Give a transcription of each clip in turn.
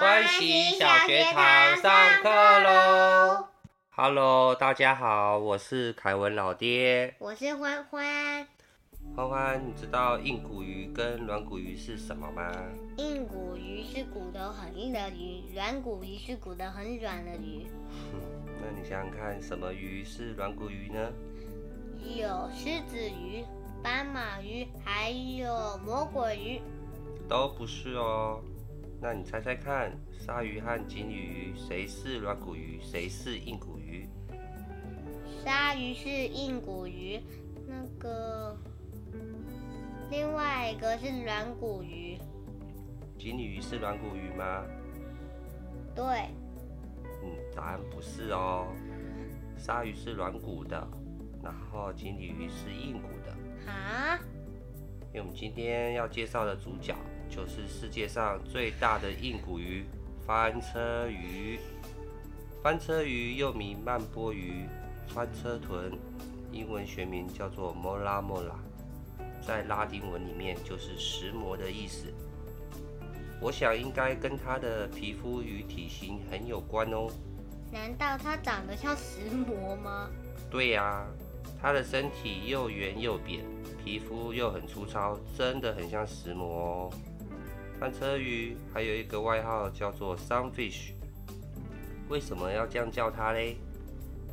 欢喜小学堂上课喽！Hello，大家好，我是凯文老爹。我是欢欢。欢欢，你知道硬骨鱼跟软骨鱼是什么吗？硬骨鱼是骨头很硬的鱼，软骨鱼是骨头很软的鱼。那你想想看，什么鱼是软骨鱼呢？有狮子鱼、斑马鱼，还有魔鬼鱼。都不是哦。那你猜猜看，鲨鱼和锦鲤鱼谁是软骨鱼，谁是硬骨鱼？鲨鱼是硬骨鱼，那个另外一个是软骨鱼。锦鲤鱼是软骨鱼吗？对。嗯，答案不是哦。鲨鱼是软骨的，然后锦鲤鱼是硬骨的。啊？因为我们今天要介绍的主角。就是世界上最大的硬骨鱼——翻车鱼。翻车鱼又名曼波鱼、翻车豚，英文学名叫做 Mola Mola，在拉丁文里面就是石磨的意思。我想应该跟它的皮肤与体型很有关哦。难道它长得像石磨吗？对呀，它的身体又圆又扁，皮肤又很粗糙，真的很像石磨哦。翻车鱼还有一个外号叫做 Sunfish，为什么要这样叫它嘞？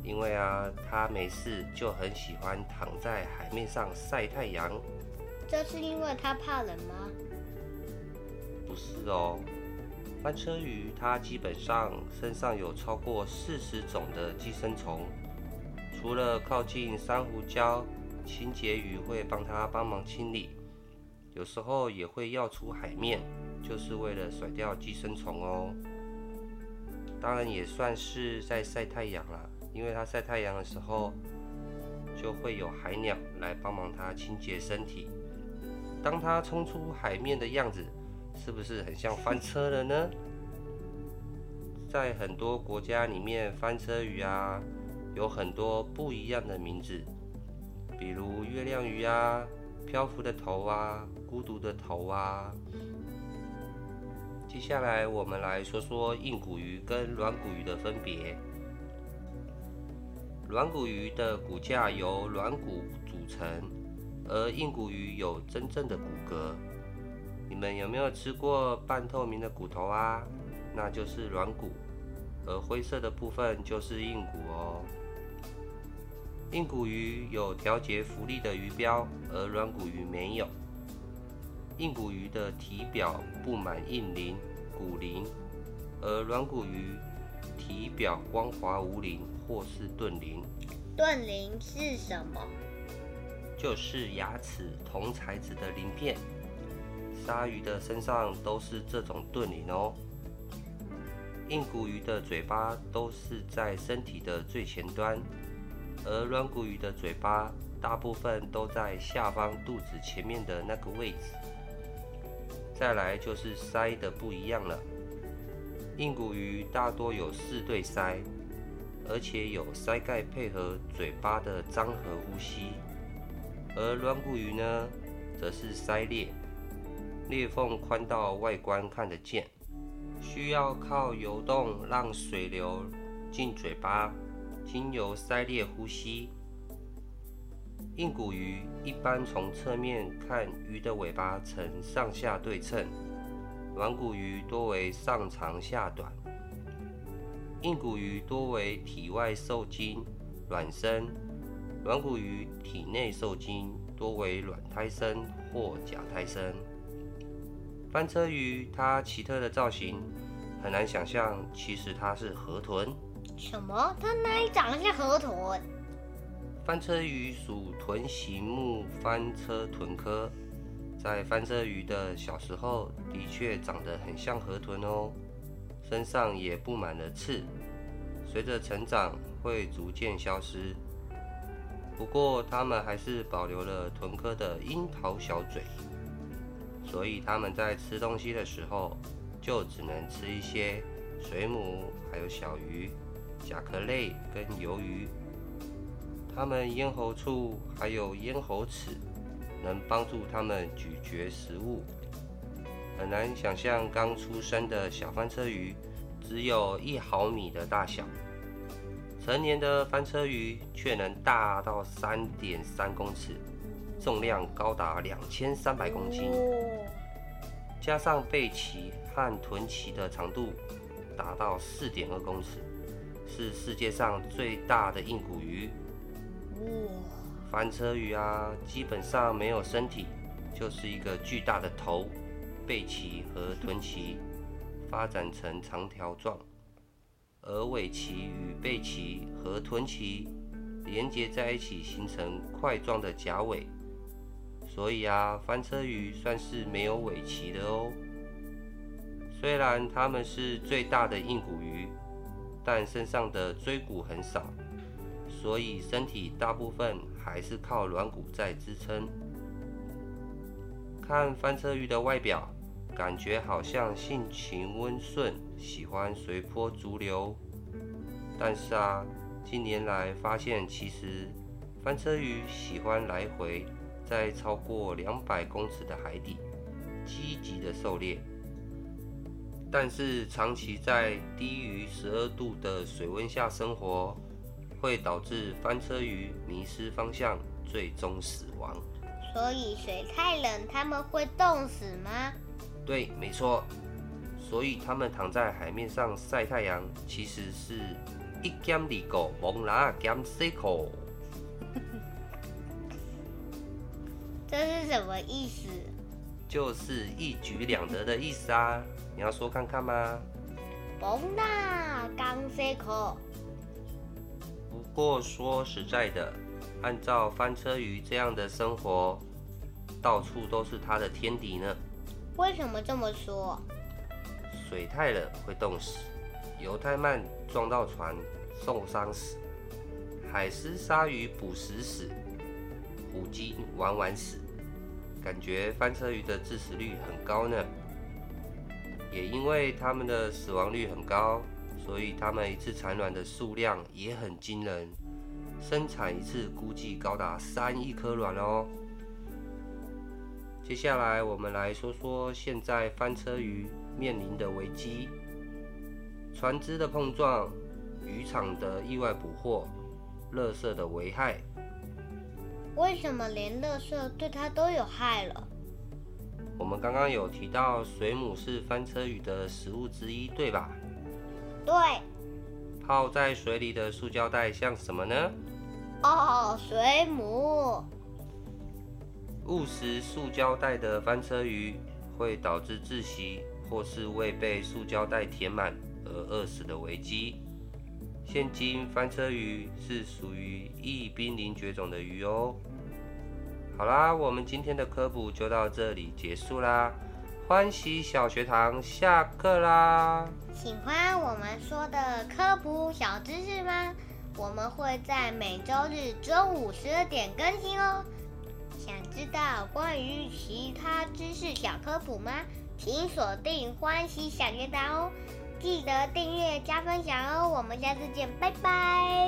因为啊，它没事就很喜欢躺在海面上晒太阳。这是因为它怕冷吗？不是哦，翻车鱼它基本上身上有超过四十种的寄生虫，除了靠近珊瑚礁，清洁鱼会帮它帮忙清理。有时候也会要出海面，就是为了甩掉寄生虫哦。当然也算是在晒太阳啦，因为它晒太阳的时候，就会有海鸟来帮忙它清洁身体。当它冲出海面的样子，是不是很像翻车了呢？在很多国家里面，翻车鱼啊，有很多不一样的名字，比如月亮鱼啊。漂浮的头啊，孤独的头啊。接下来我们来说说硬骨鱼跟软骨鱼的分别。软骨鱼的骨架由软骨组成，而硬骨鱼有真正的骨骼。你们有没有吃过半透明的骨头啊？那就是软骨，而灰色的部分就是硬骨哦。硬骨鱼有调节浮力的鱼标，而软骨鱼没有。硬骨鱼的体表布满硬鳞、骨鳞，而软骨鱼体表光滑无鳞或是钝鳞。钝鳞是什么？就是牙齿同材质的鳞片。鲨鱼的身上都是这种钝鳞哦。硬骨鱼的嘴巴都是在身体的最前端。而软骨鱼的嘴巴大部分都在下方肚子前面的那个位置。再来就是鳃的不一样了，硬骨鱼大多有四对鳃，而且有鳃盖配合嘴巴的张合呼吸。而软骨鱼呢，则是鳃裂，裂缝宽到外观看得见，需要靠游动让水流进嘴巴。经由鳃裂呼吸，硬骨鱼一般从侧面看，鱼的尾巴呈上下对称；软骨鱼多为上长下短。硬骨鱼多为体外受精卵生，软骨鱼体内受精多为卵胎生或假胎生。翻车鱼它奇特的造型很难想象，其实它是河豚。什么？它哪里长得像河豚？翻车鱼属豚形目翻车豚科，在翻车鱼的小时候的确长得很像河豚哦，身上也布满了刺，随着成长会逐渐消失。不过它们还是保留了豚科的樱桃小嘴，所以它们在吃东西的时候就只能吃一些水母还有小鱼。甲壳类跟鱿鱼，它们咽喉处还有咽喉齿，能帮助它们咀嚼食物。很难想象刚出生的小翻车鱼只有一毫米的大小，成年的翻车鱼却能大到三点三公尺，重量高达两千三百公斤，加上背鳍和臀鳍的长度达到四点二公尺，是世界上最大的硬骨鱼。翻车鱼啊，基本上没有身体，就是一个巨大的头、背鳍和臀鳍发展成长条状，而尾鳍与背鳍和臀鳍连接在一起，形成块状的甲尾。所以啊，翻车鱼算是没有尾鳍的哦。虽然它们是最大的硬骨鱼，但身上的椎骨很少。所以身体大部分还是靠软骨在支撑。看翻车鱼的外表，感觉好像性情温顺，喜欢随波逐流。但是啊，近年来发现，其实翻车鱼喜欢来回在超过两百公尺的海底积极的狩猎。但是长期在低于十二度的水温下生活。会导致翻车鱼迷失方向，最终死亡。所以水太冷，他们会冻死吗？对，没错。所以他们躺在海面上晒太阳，其实是一兼二个，蒙拉兼四口。这是什么意思？就是一举两得的意思啊！你要说看看吗？蒙拉刚四口。不过说实在的，按照翻车鱼这样的生活，到处都是它的天敌呢。为什么这么说？水太冷会冻死，游太慢撞到船受伤死，海狮鲨鱼捕食死，虎鲸玩玩死，感觉翻车鱼的致死率很高呢。也因为它们的死亡率很高。所以它们一次产卵的数量也很惊人，生产一次估计高达三亿颗卵哦。接下来我们来说说现在翻车鱼面临的危机：船只的碰撞、渔场的意外捕获、垃圾的危害。为什么连垃圾对它都有害了？我们刚刚有提到水母是翻车鱼的食物之一，对吧？对，泡在水里的塑胶袋像什么呢？哦，水母。误食塑胶袋的翻车鱼会导致窒息，或是未被塑胶袋填满而饿死的危机。现今翻车鱼是属于易濒临绝种的鱼哦。好啦，我们今天的科普就到这里结束啦。欢喜小学堂下课啦！喜欢我们说的科普小知识吗？我们会在每周日中午十二点更新哦。想知道关于其他知识小科普吗？请锁定欢喜小学堂哦！记得订阅加分享哦！我们下次见，拜拜。